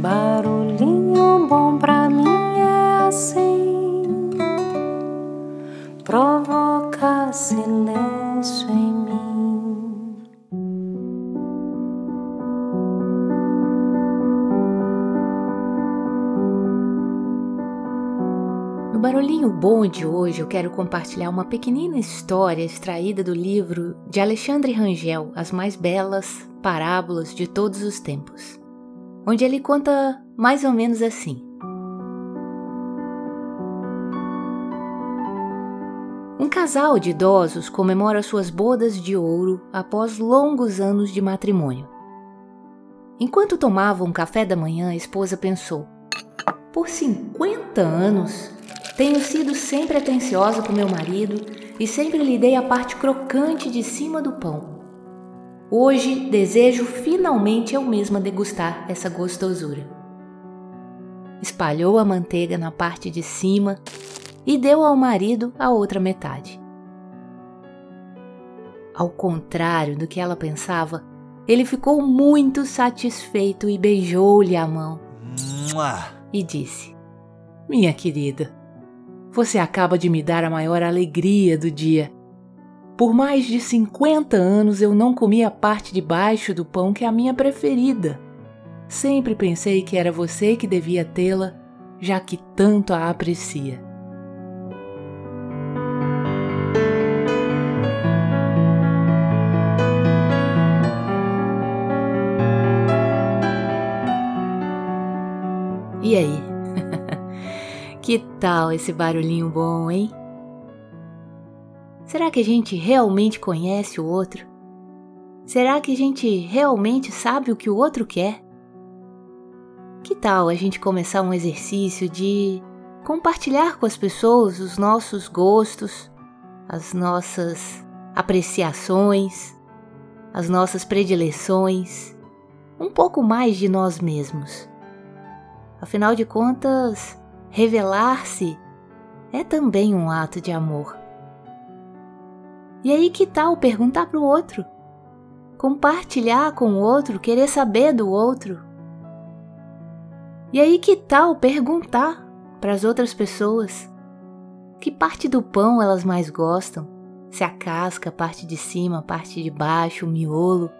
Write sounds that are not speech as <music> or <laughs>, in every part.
Barulhinho bom pra mim é assim, provoca silêncio em mim. No Barulhinho Bom de hoje, eu quero compartilhar uma pequenina história extraída do livro de Alexandre Rangel, As Mais Belas Parábolas de Todos os Tempos onde ele conta mais ou menos assim. Um casal de idosos comemora suas bodas de ouro após longos anos de matrimônio. Enquanto tomavam um café da manhã, a esposa pensou: Por 50 anos, tenho sido sempre atenciosa com meu marido e sempre lhe dei a parte crocante de cima do pão. Hoje desejo finalmente eu mesma degustar essa gostosura. Espalhou a manteiga na parte de cima e deu ao marido a outra metade. Ao contrário do que ela pensava, ele ficou muito satisfeito e beijou-lhe a mão. E disse: Minha querida, você acaba de me dar a maior alegria do dia. Por mais de 50 anos eu não comi a parte de baixo do pão que é a minha preferida. Sempre pensei que era você que devia tê-la, já que tanto a aprecia. E aí? <laughs> que tal esse barulhinho bom, hein? Será que a gente realmente conhece o outro? Será que a gente realmente sabe o que o outro quer? Que tal a gente começar um exercício de compartilhar com as pessoas os nossos gostos, as nossas apreciações, as nossas predileções, um pouco mais de nós mesmos? Afinal de contas, revelar-se é também um ato de amor. E aí que tal perguntar para o outro? Compartilhar com o outro, querer saber do outro. E aí que tal perguntar para as outras pessoas que parte do pão elas mais gostam? Se a casca, parte de cima, parte de baixo, o miolo.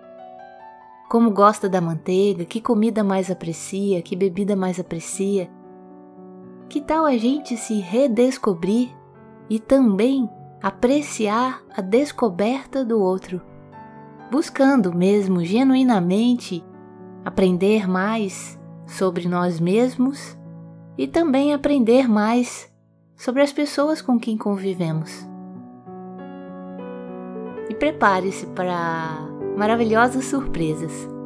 Como gosta da manteiga, que comida mais aprecia, que bebida mais aprecia. Que tal a gente se redescobrir e também apreciar a descoberta do outro, buscando mesmo genuinamente aprender mais sobre nós mesmos e também aprender mais sobre as pessoas com quem convivemos. E prepare-se para maravilhosas surpresas.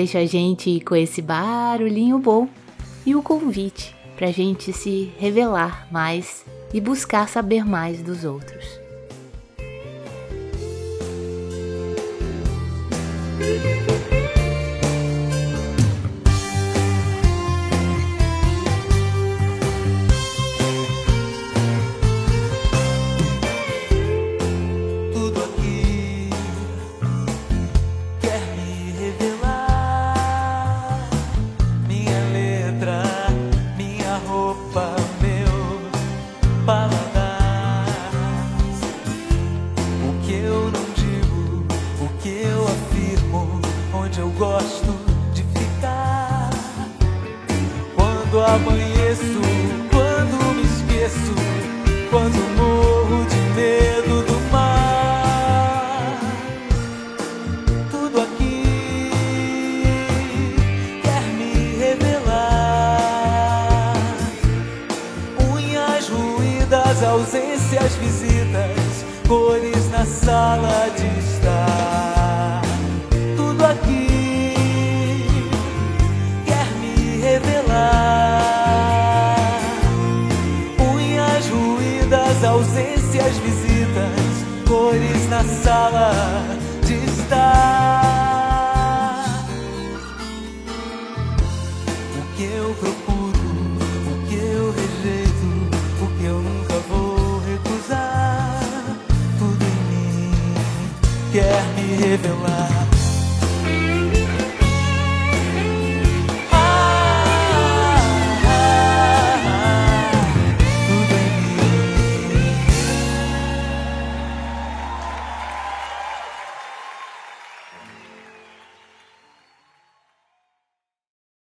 Deixa a gente com esse barulhinho bom e o convite para a gente se revelar mais e buscar saber mais dos outros. Quando amanheço, quando me esqueço, quando morro de medo do mar. Tudo aqui quer me revelar. Unhas ruídas, ausências, visitas, cores na sala de estar. quer me revelar.